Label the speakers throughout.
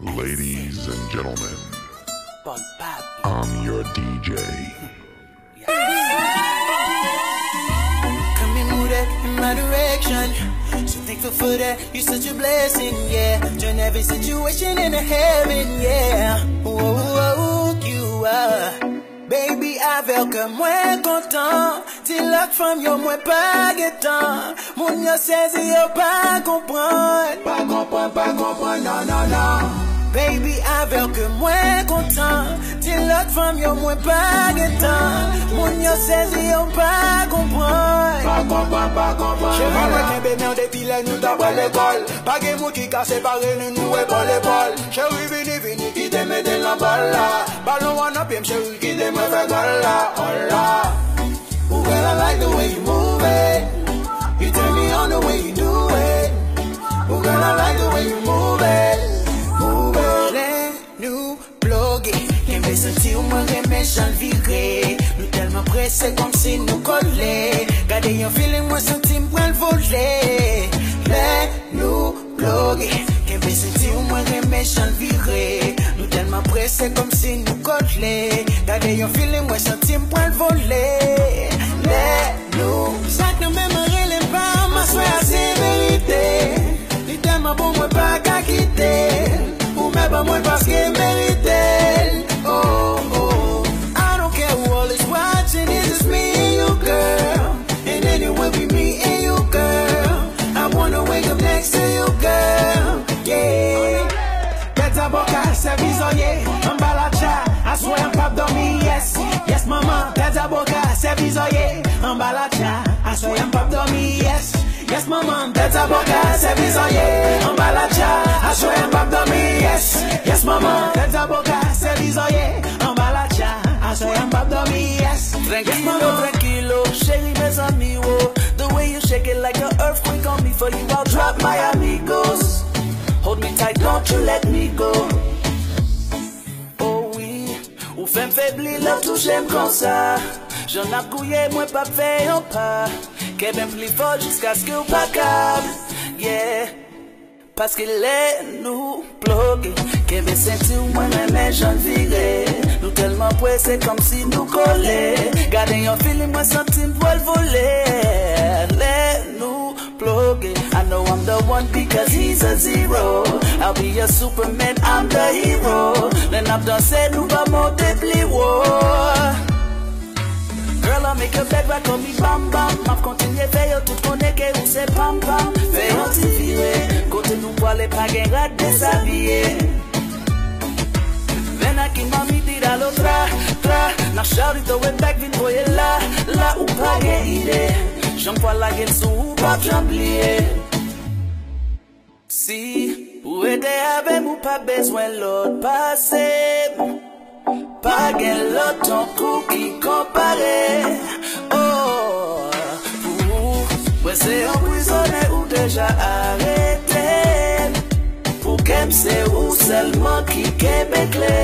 Speaker 1: Ladies and gentlemen, I'm your DJ.
Speaker 2: in my direction. So thankful for that, you're such a blessing, yeah. Turn every situation into heaven, yeah. Whoa, whoa, you are. Baby, content. moins pas comprendre. Pas comprendre, pas comprendre, non, non, non. Baby, avèk mwen kontan Ti lot fam yo mwen pa getan Moun yo sezi yo pa kompran Pa kompran, pa kompran Che mwen mwen kebe men depi le nou tabwa l'ekol Page moun ki ka separe nou nou e bol e bol Che wou vini vini ki te meten la bala Balon wan apyem che wou ki te mwen fe gola Ola Ooh, well, I like the way you move it You turn me on the way you do it Ooh, girl, I like the way you move it Keve senti ou mwen reme chan vire Nou telman prese kom si nou kole Gade yon file mwen sentim pou el vole Let nou blogi Keve senti ou mwen reme chan vire Nou telman prese kom si nou kole Gade yon file mwen sentim pou el vole Let nou Sak nou mwen me relem pa Ma swa ya se verite Li telman pou bon mwen pa kakite Ou mwen pa mwen paske merite se vizonye, mbalacha, aswe mpap domi, yes Yes maman, tez a boka, se vizonye, mbalacha, aswe mpap domi, yes Yes maman, tez a boka, se vizonye, mbalacha, aswe mpap domi, yes Yes maman, tez a boka, se vizonye, mbalacha, aswe mpap domi, yes
Speaker 3: Tranquilo, tranquilo, chéri mes amigos The way you shake it like an earthquake on me For you I'll drop my amigos jem kon sa, jen ap kouye mwen pa feyon pa ke ben pli vol jiska skou pa kab ye paske le nou plog ke ve senti mwen mwen mè jen vire, nou telman pwe se kom si nou kole gade yon fili mwen senti mwen vol voler, le nou plug it. I know I'm the one because he's a zero. I'll be a superman, I'm the hero. Then I've done said Uba more deadly war. Girl, I make a bed back on me, bam bam. I've continued to you to connect it, say pam pam. Fail to view, go to new wallet, pagan, came, deshabille. Ven aquí mami, tíralo tra, tra. Now shout it, throw it back, vin, voy la, la, upague, iré. Jampwa la gen sou ou pa jambliye Si ou ete avem ou pa bezwen lòd pase Pa gen lòd ton kou ki kompare oh, Ou mwen se obrizone ou deja arete Pou kem se ou selman ki kem ekle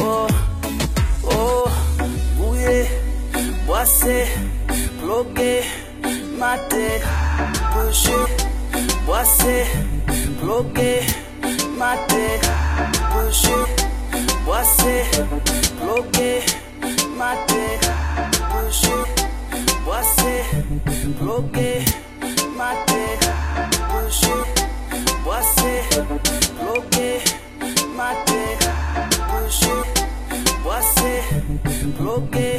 Speaker 3: Ou, oh, ou, oh, mouye, mwase Look it,
Speaker 4: my dick, push it, what's it? Look it, my dick, push it, what's it? Look it, my dick, push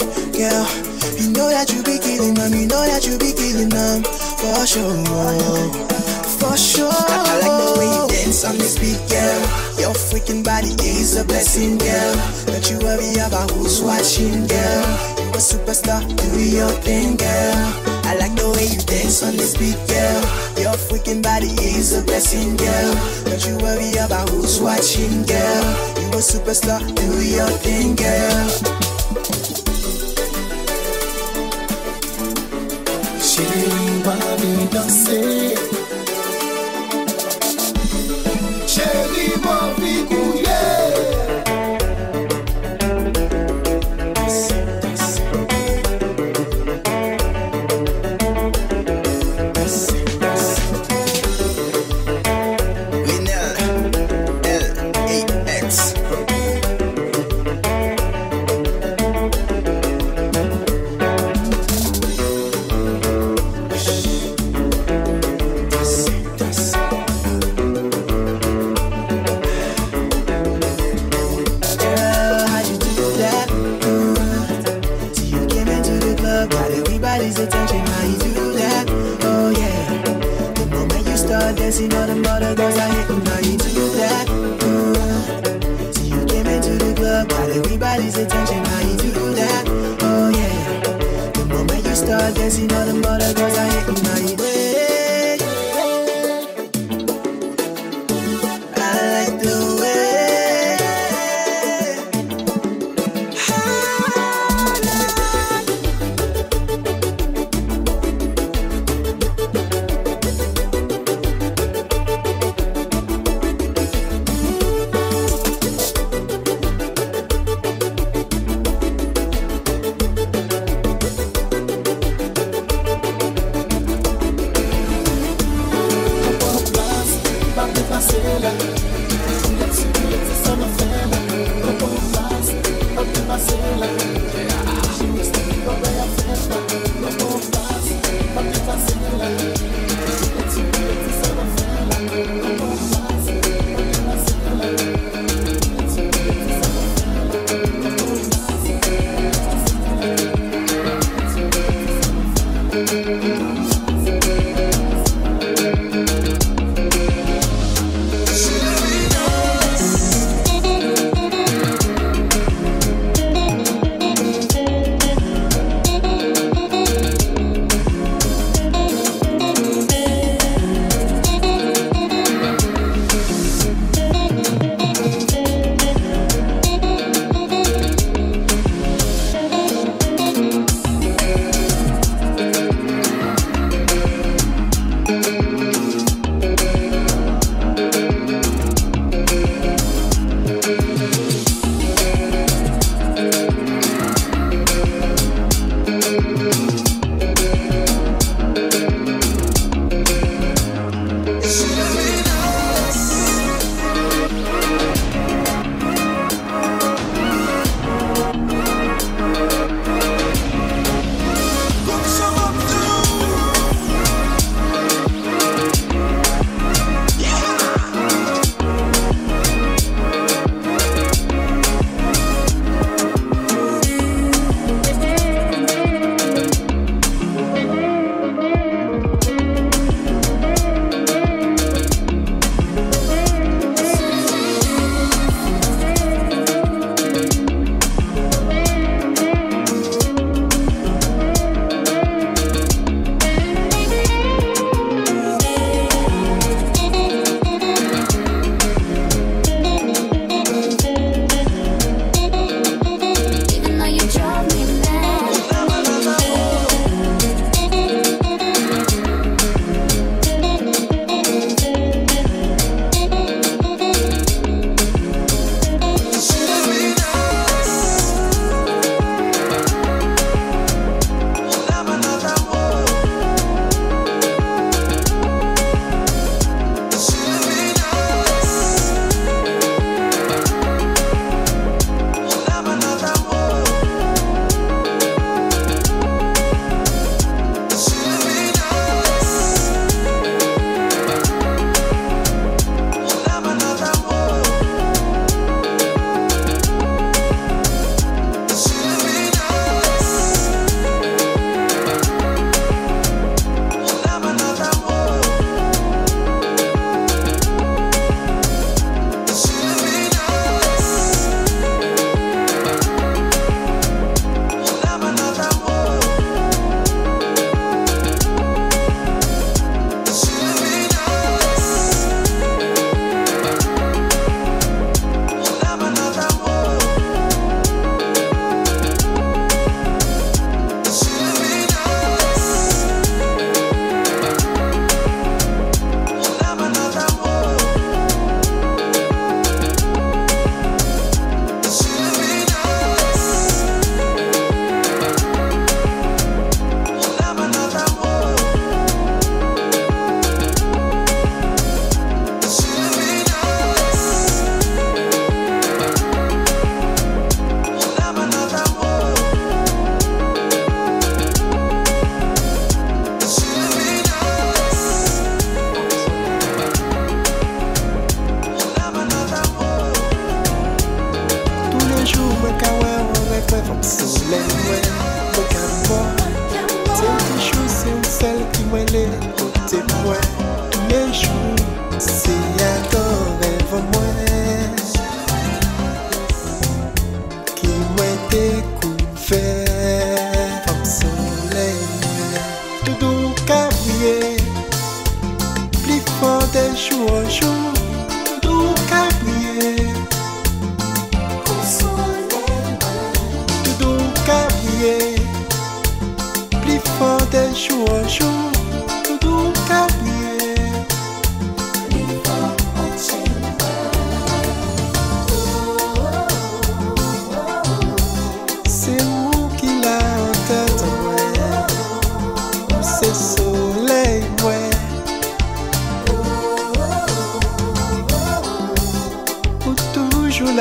Speaker 4: Girl, you know that you be killing them, you know that you be killing them. For sure, for sure. I, I like the way you dance on this beat, girl. Your freaking body is a blessing, girl. Don't you worry about who's watching, girl. You a superstar, do your thing, girl. I like the way you dance on this beat, girl. Your freaking body is a blessing, girl. Don't you worry about who's watching, girl. You a superstar, do your thing, girl.
Speaker 5: pas me danser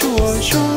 Speaker 5: 是我。说。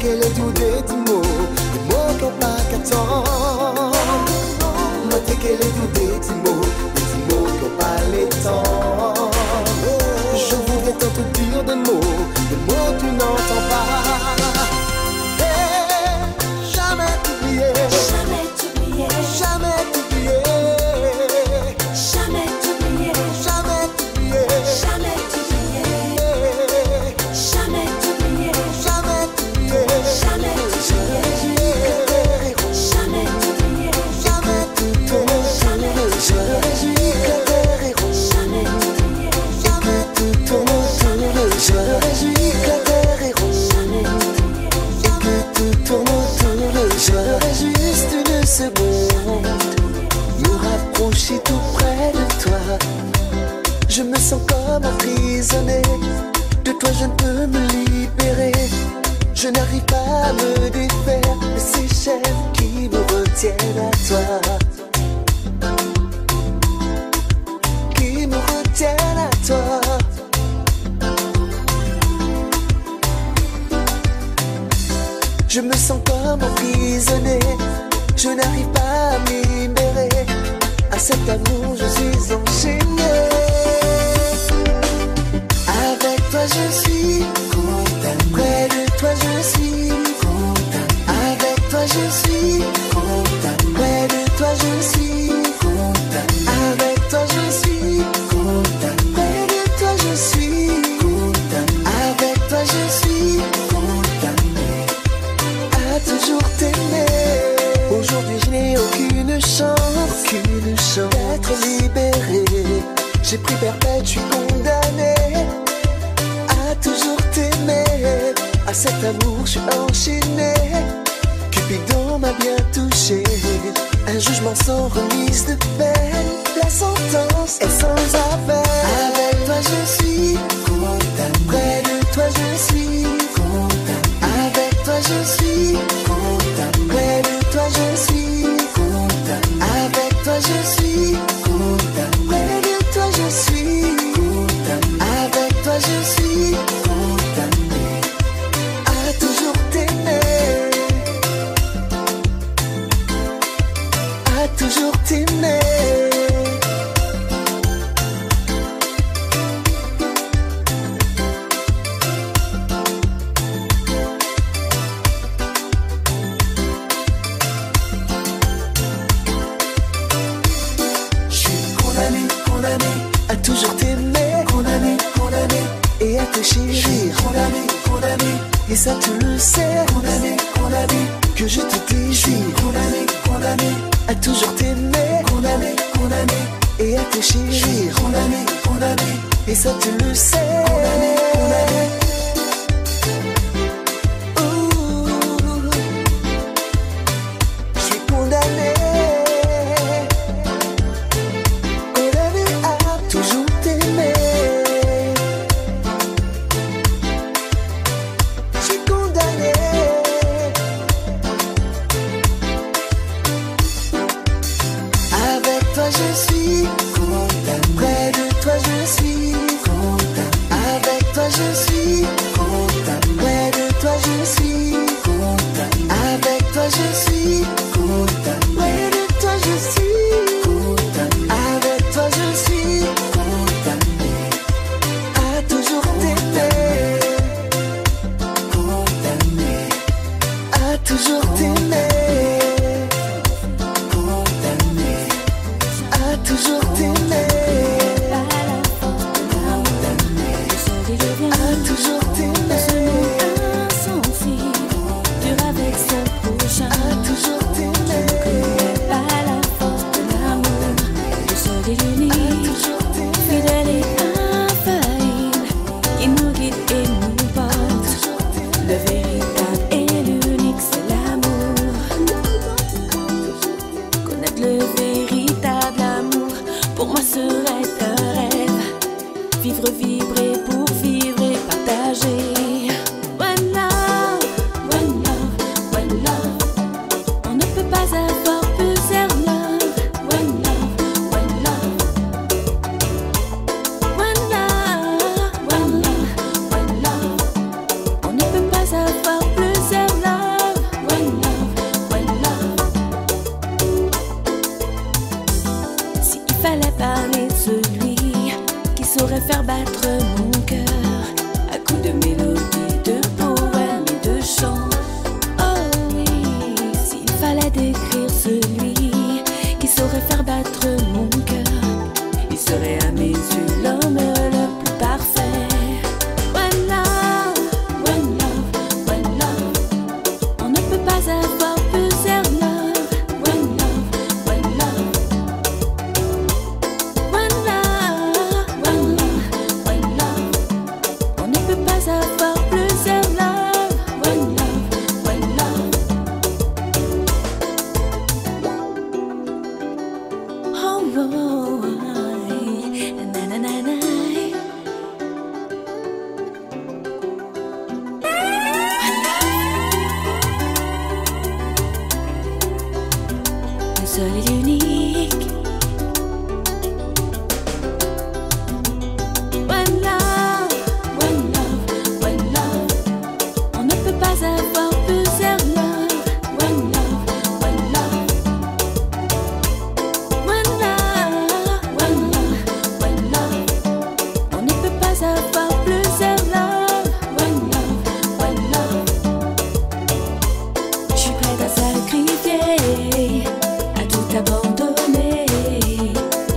Speaker 5: keletodetingo emokepakato mortal.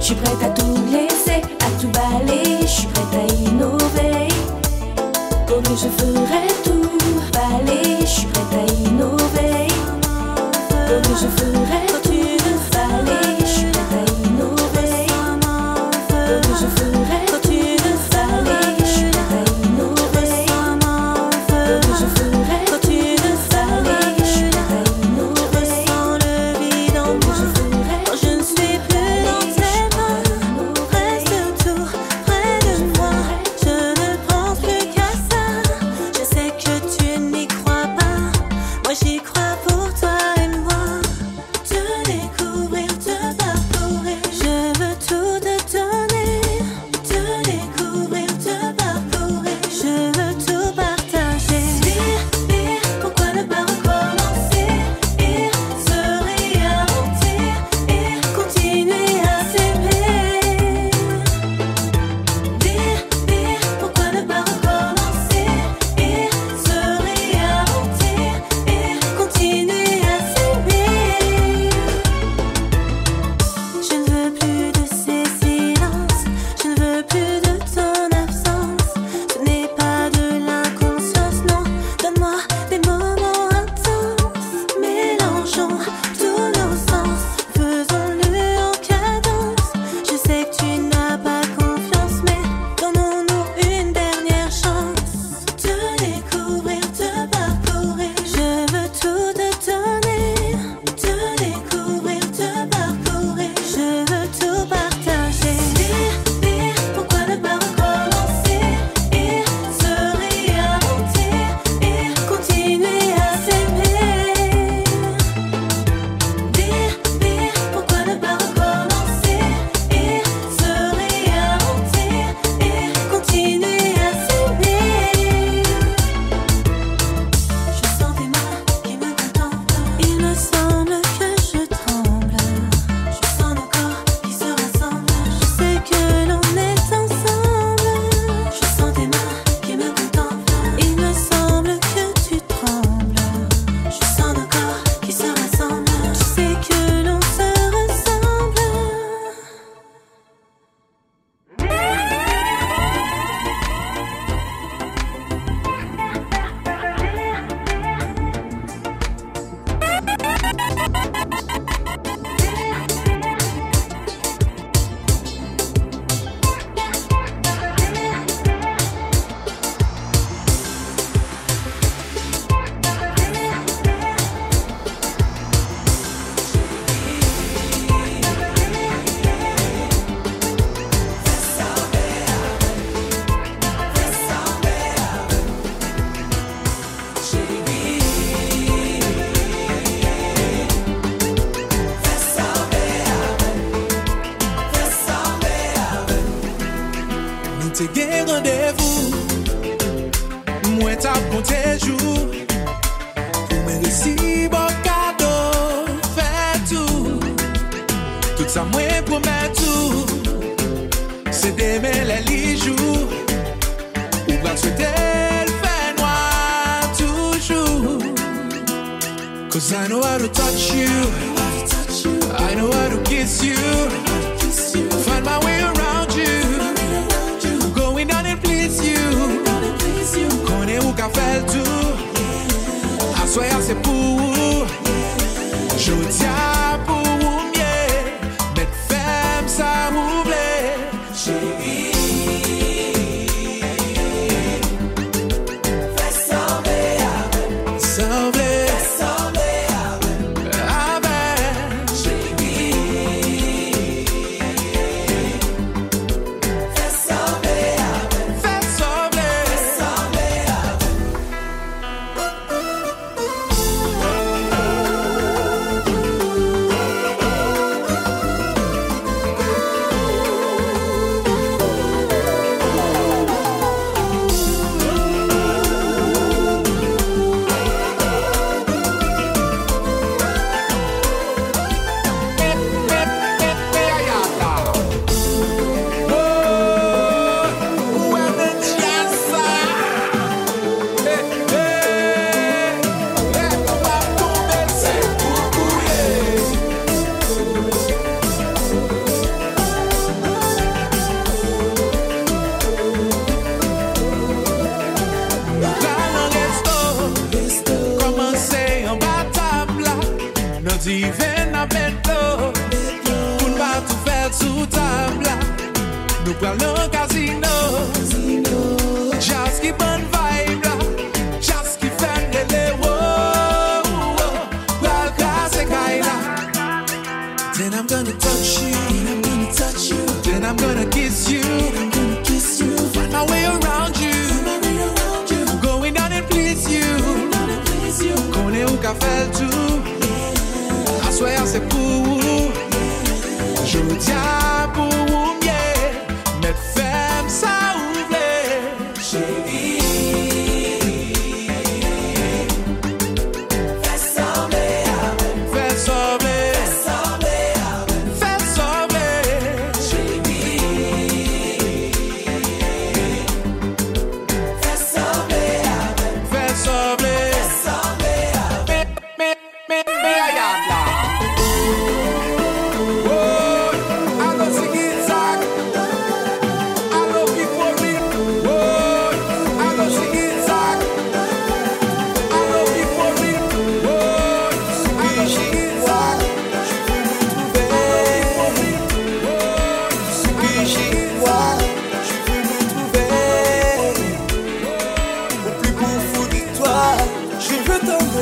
Speaker 5: Je suis prête à tout laisser, à tout balayer. Je suis prête à innover. Pour que je ferai tout balayer. Je suis prête à innover. Pour je ferai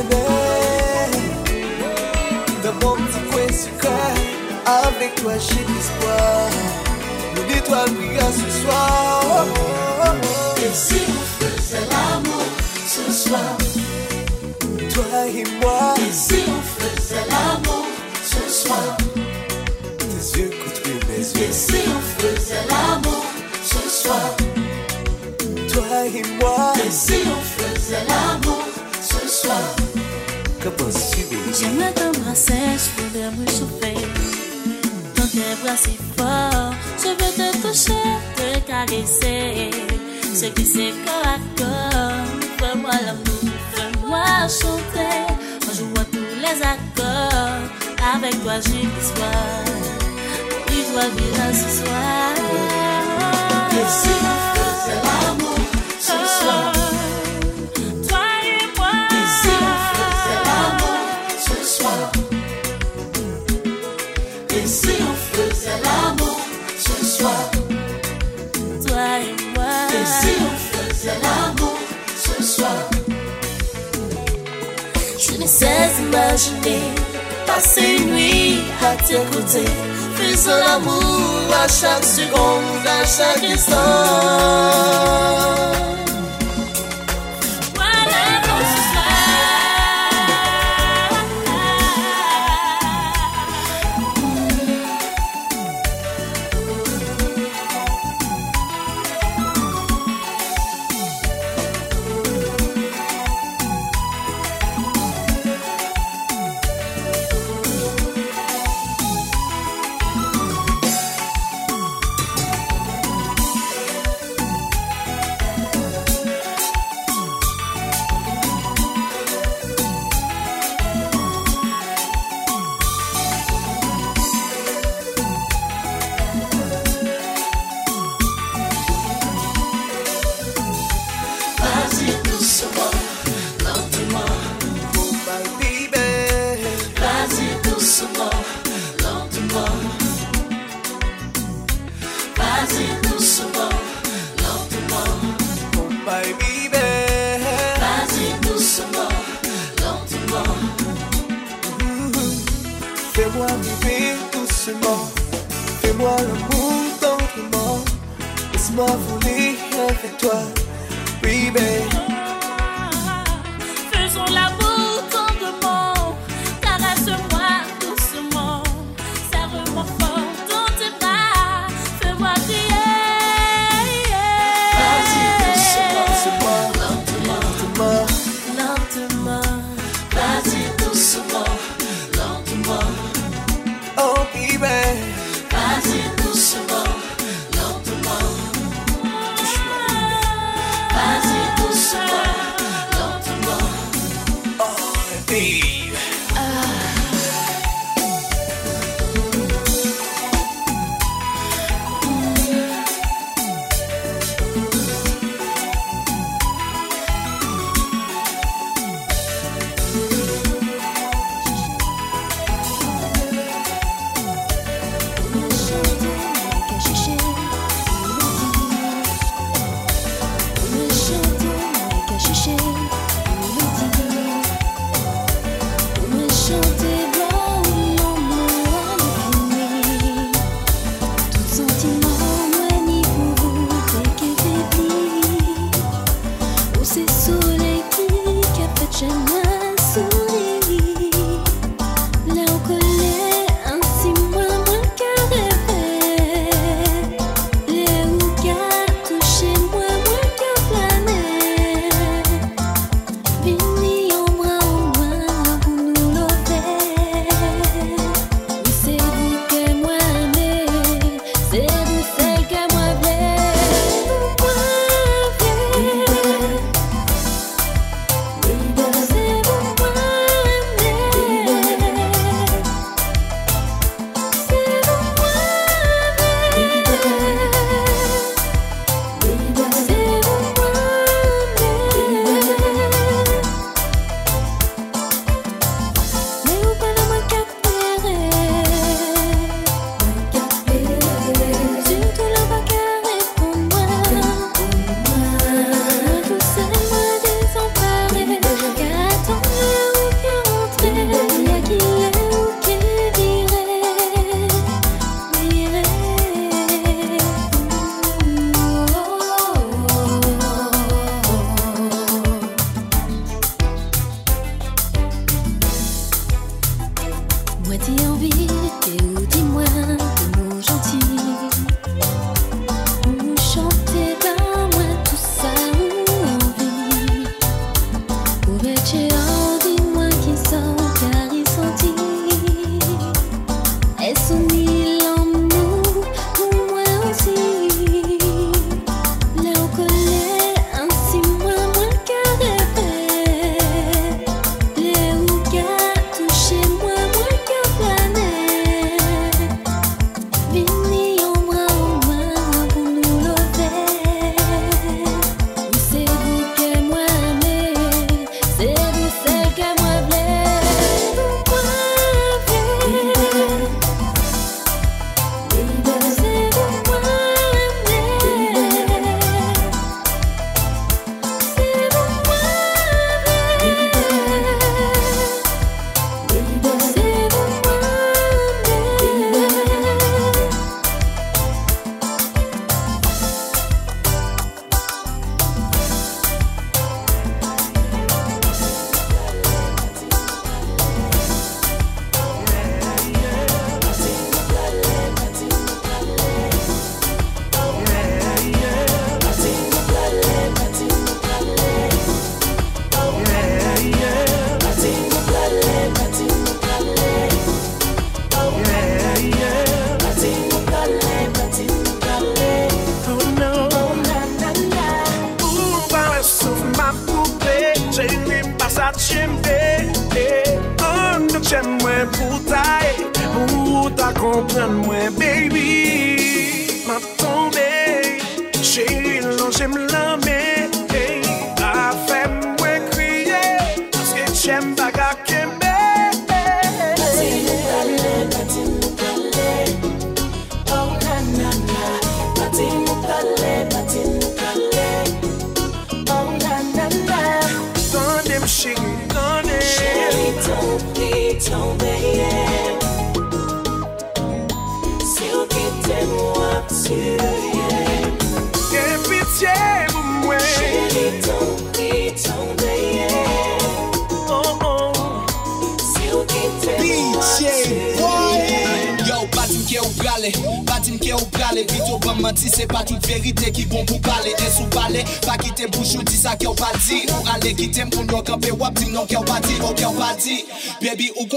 Speaker 6: Le Dans
Speaker 2: mon petit coin Avec toi j'ai l'espoir Nous dis toi ce soir
Speaker 7: Et si on faisait l'amour ce soir
Speaker 2: Toi et moi
Speaker 7: Et si on faisait l'amour ce soir
Speaker 2: Tes yeux contre mes yeux Et
Speaker 7: si on faisait l'amour ce soir
Speaker 2: toi et moi.
Speaker 7: Et si on faisait l'amour ce soir?
Speaker 2: Que
Speaker 5: t'embrasser, je voudrais me chauffer. Dans tes bras si forts, je veux te toucher, te caresser. Ce qui c'est corps à corps, fais-moi l'amour, fais-moi chanter. je vois tous les accords, avec toi j'y soir.
Speaker 7: Pour je dois vivre ce soir. C'est l'amour ce soir.
Speaker 5: Je ne sais imaginer passer une nuit à tes côtés. un l'amour à chaque seconde, à chaque instant.
Speaker 8: igual a un tóquimo. it's more.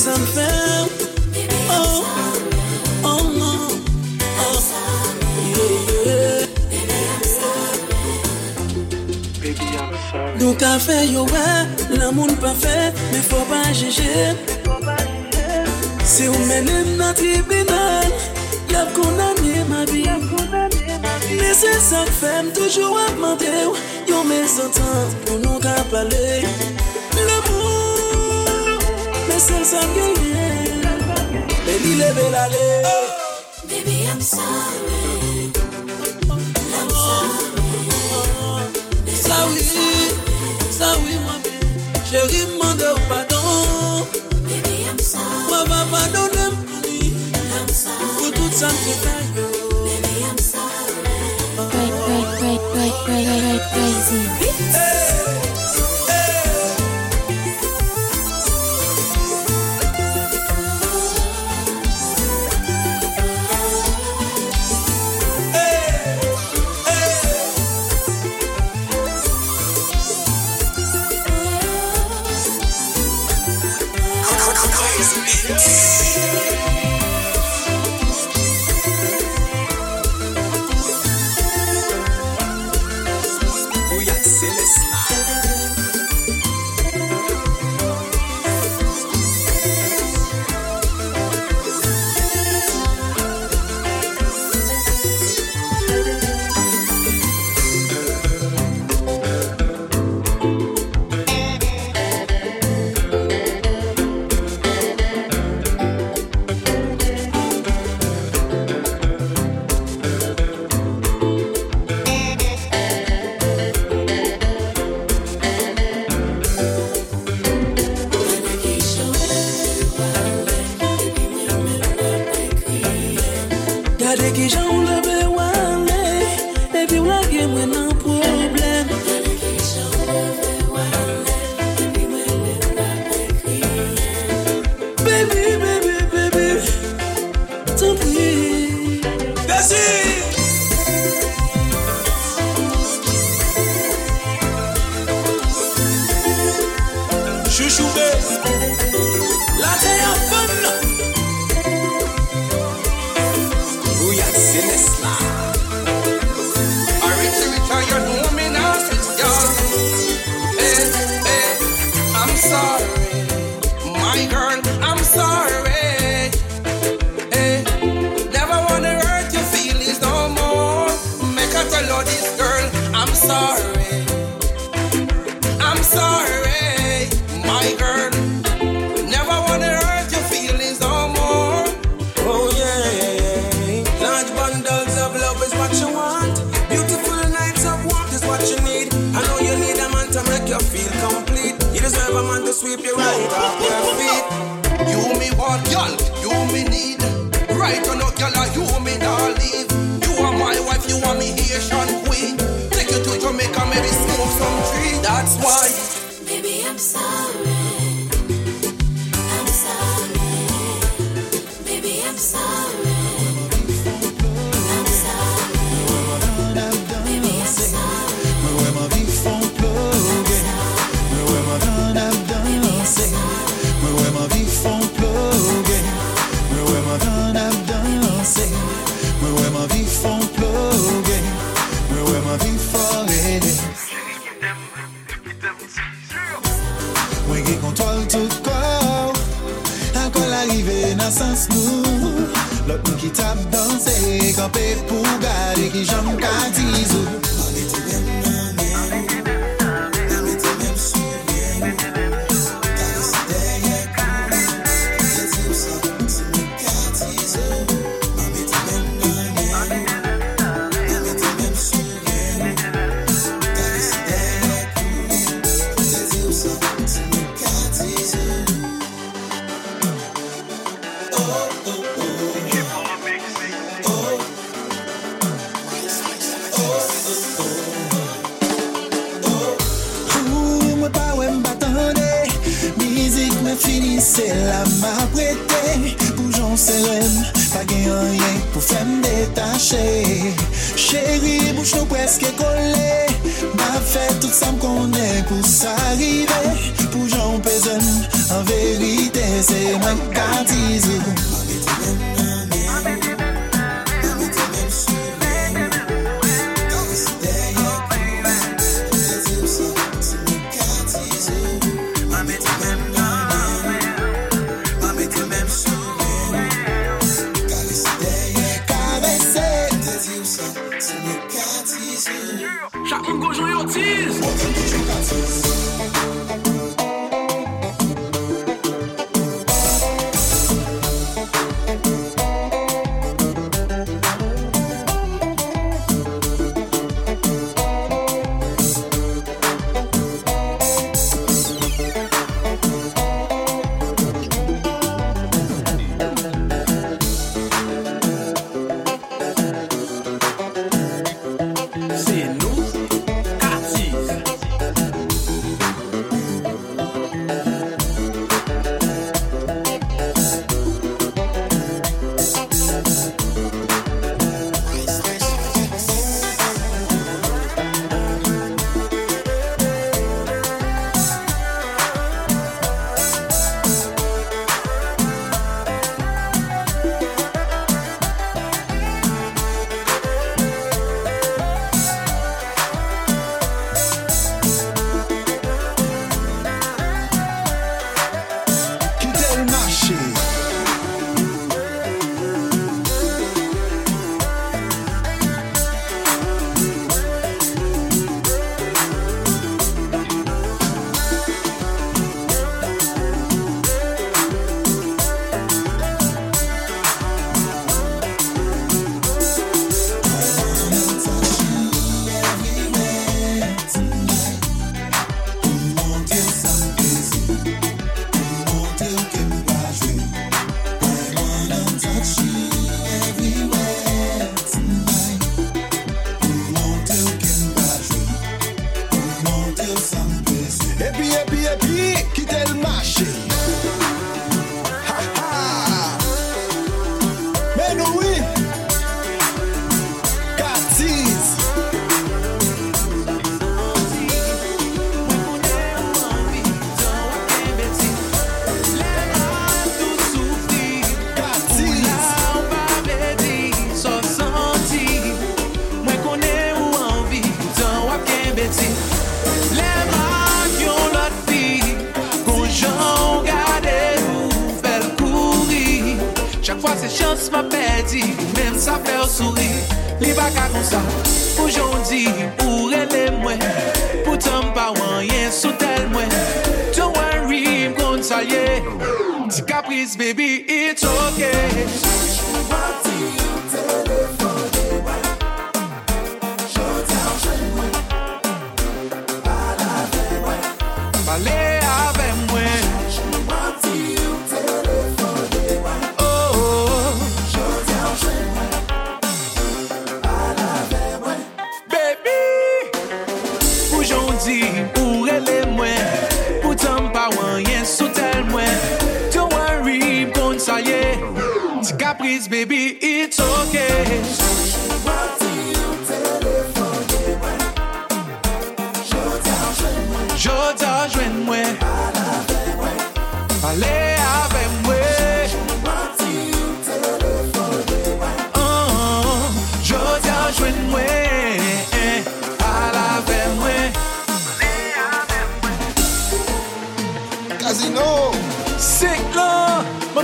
Speaker 8: Mwen se an fèm Mwen se
Speaker 6: an fèm Mwen se an fèm Mwen se an fèm Mwen se an
Speaker 9: fèm Mwen se an fèm Nou ka fè yowè La moun pa fè Mwen fò pa jèjè Mwen fò pa jèjè Se ou menèm nan tribunal Yab konanye maby Mwen se an fèm Toujou ap mandèw Yow mèz an tante Mwen se an fèm Mwen se san yoyen Mwen li le bel ale
Speaker 5: Baby
Speaker 9: am sa
Speaker 10: me
Speaker 9: Am
Speaker 10: sa me
Speaker 11: Sa
Speaker 12: ou li Sa ou li mwen pen Che rim mwande ou padon Baby am sa me Mwen vapa donen mwen mi Am sa me Baby
Speaker 13: am sa me Wait
Speaker 14: wait wait wait wait wait wait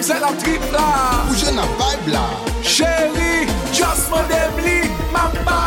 Speaker 14: C'est la
Speaker 13: tripla, ou
Speaker 2: je
Speaker 10: n'a pas blan Chéri, joss me devli, ma pa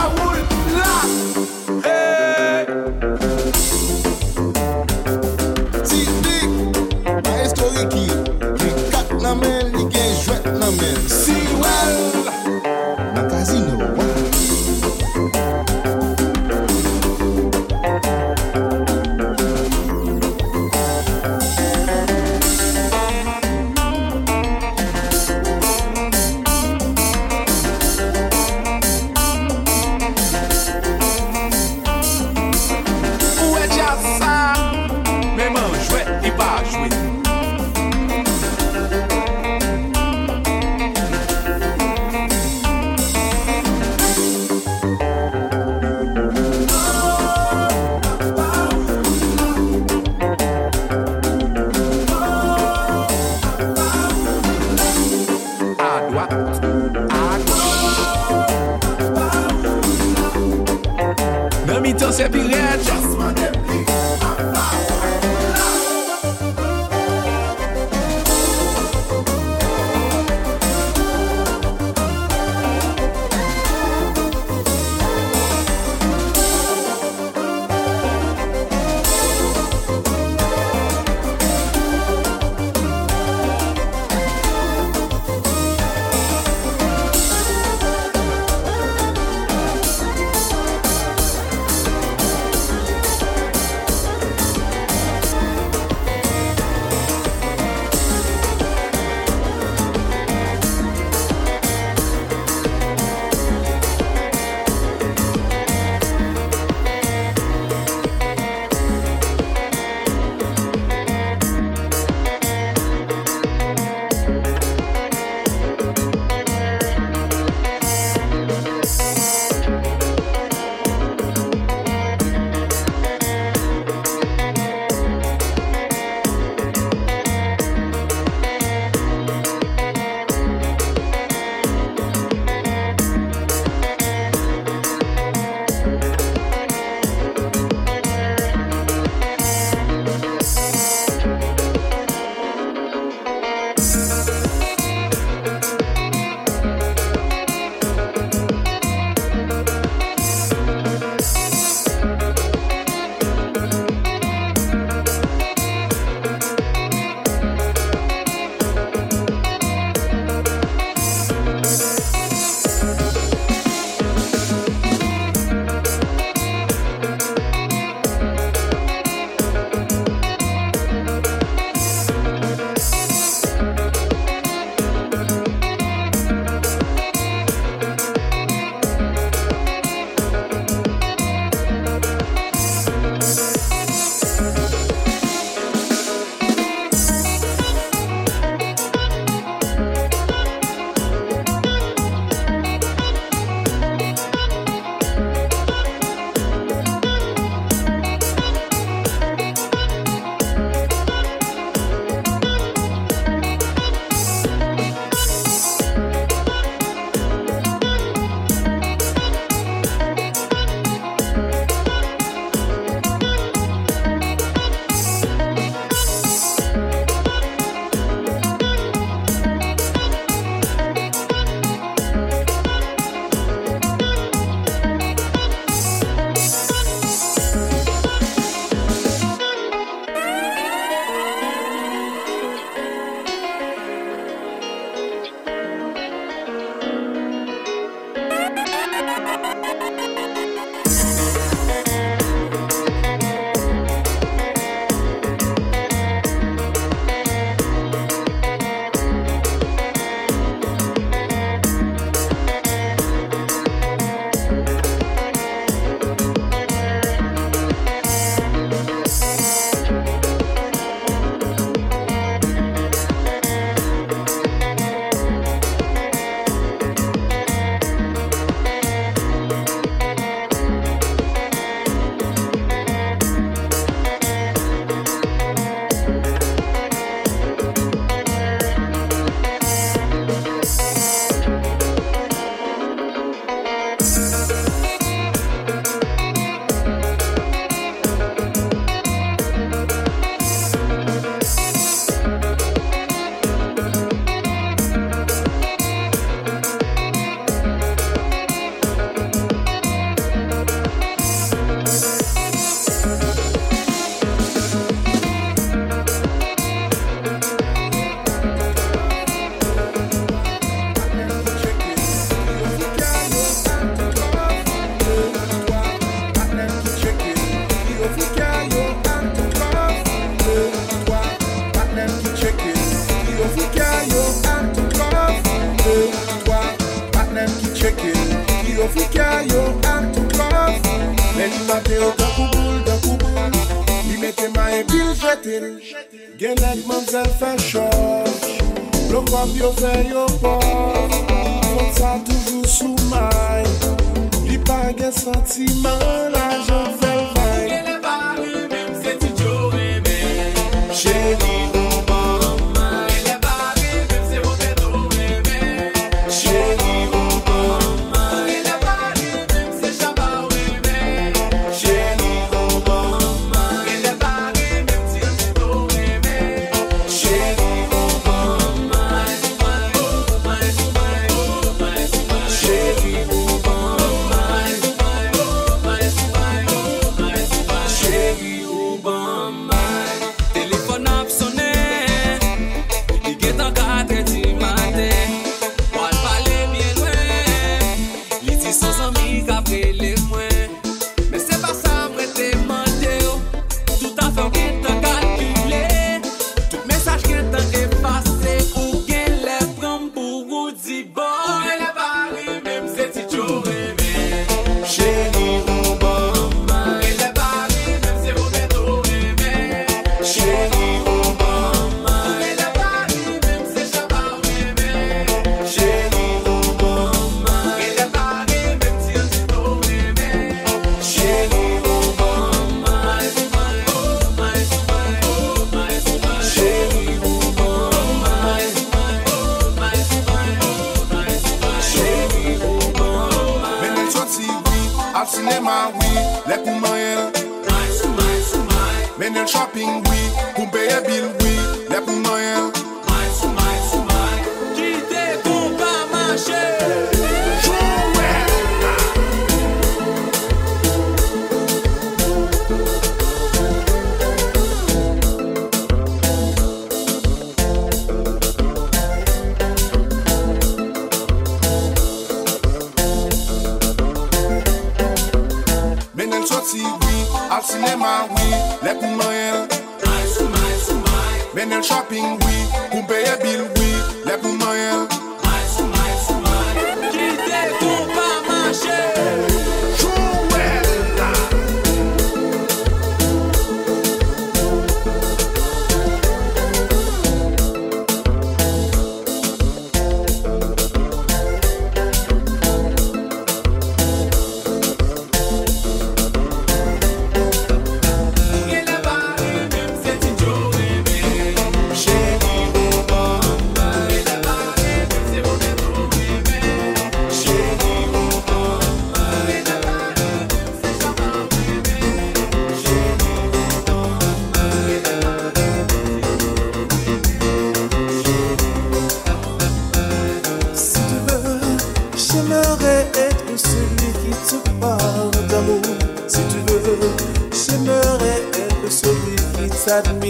Speaker 10: at me.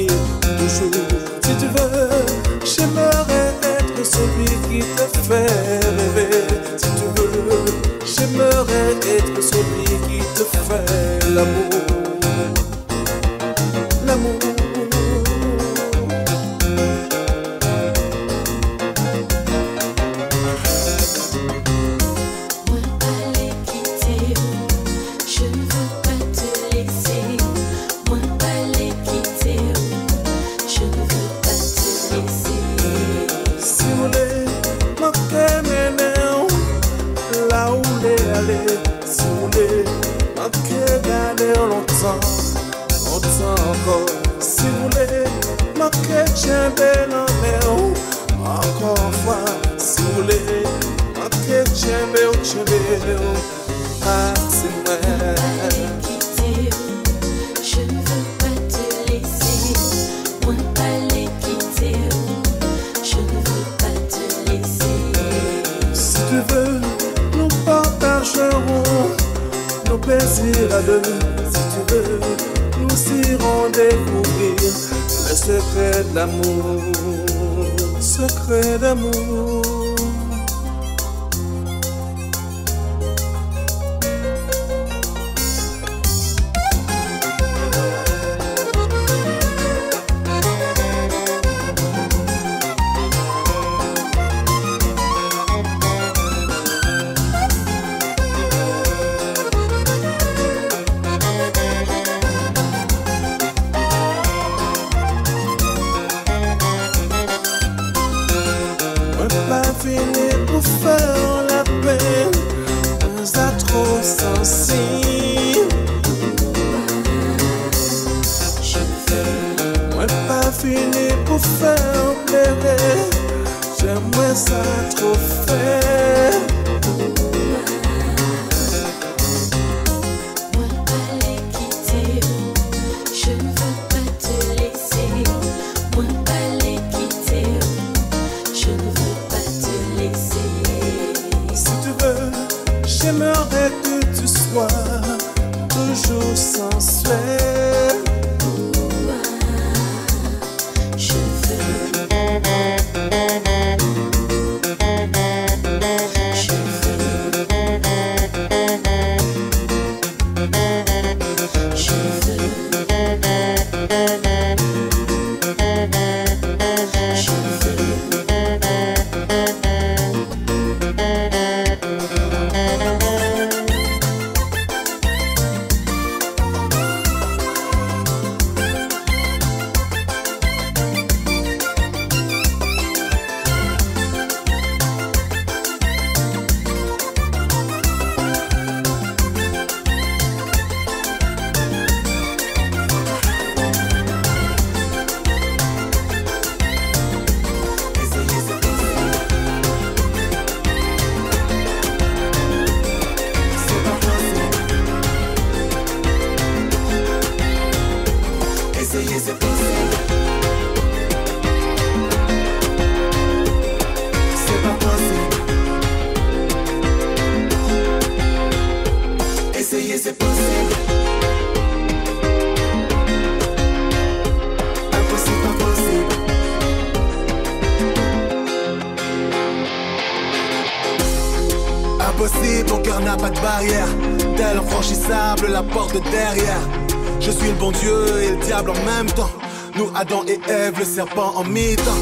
Speaker 10: en même temps. Nous, Adam et Ève, le serpent en mi-temps.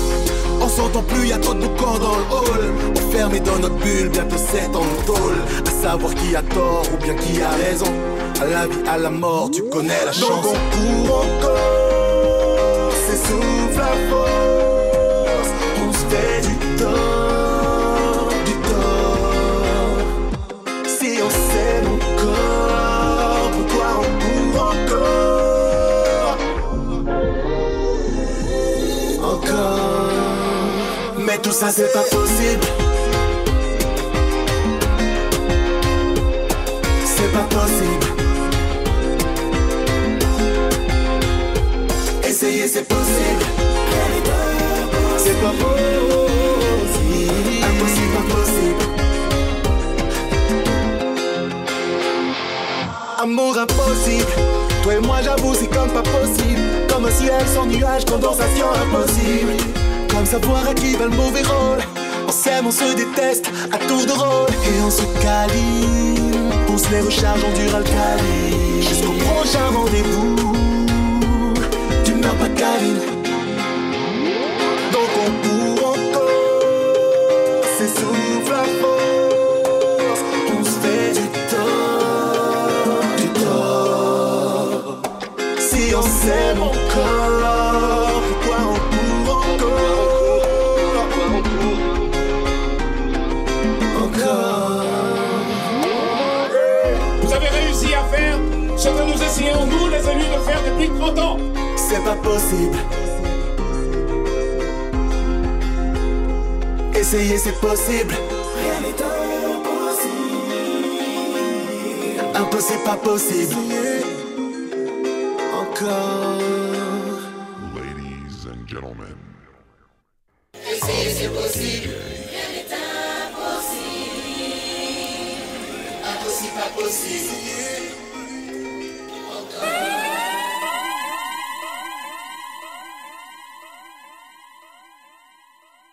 Speaker 10: On s'entend plus, y a trop de quand dans le hall. et dans notre bulle, bientôt c'est en tôle. À savoir qui a tort ou bien qui a raison. À la vie, à la mort, tu connais la chance. Donc on encore, c'est sous la force. On se fait du tort. tout ça c'est pas possible. C'est pas possible. Essayez, c'est possible. C'est pas possible. Impossible, pas Amour impossible. Toi et moi, j'avoue, c'est comme pas possible. Comme un ciel sans nuage, condensation impossible savoir à qui va le mauvais rôle. On s'aime, on se déteste à tour de rôle et on se On se les recharge on dure Jusqu'au prochain rendez-vous. Tu meurs pas câline. c'est pas possible.
Speaker 5: Essayer c'est possible. Rien n'est impossible. Impossible, pas possible.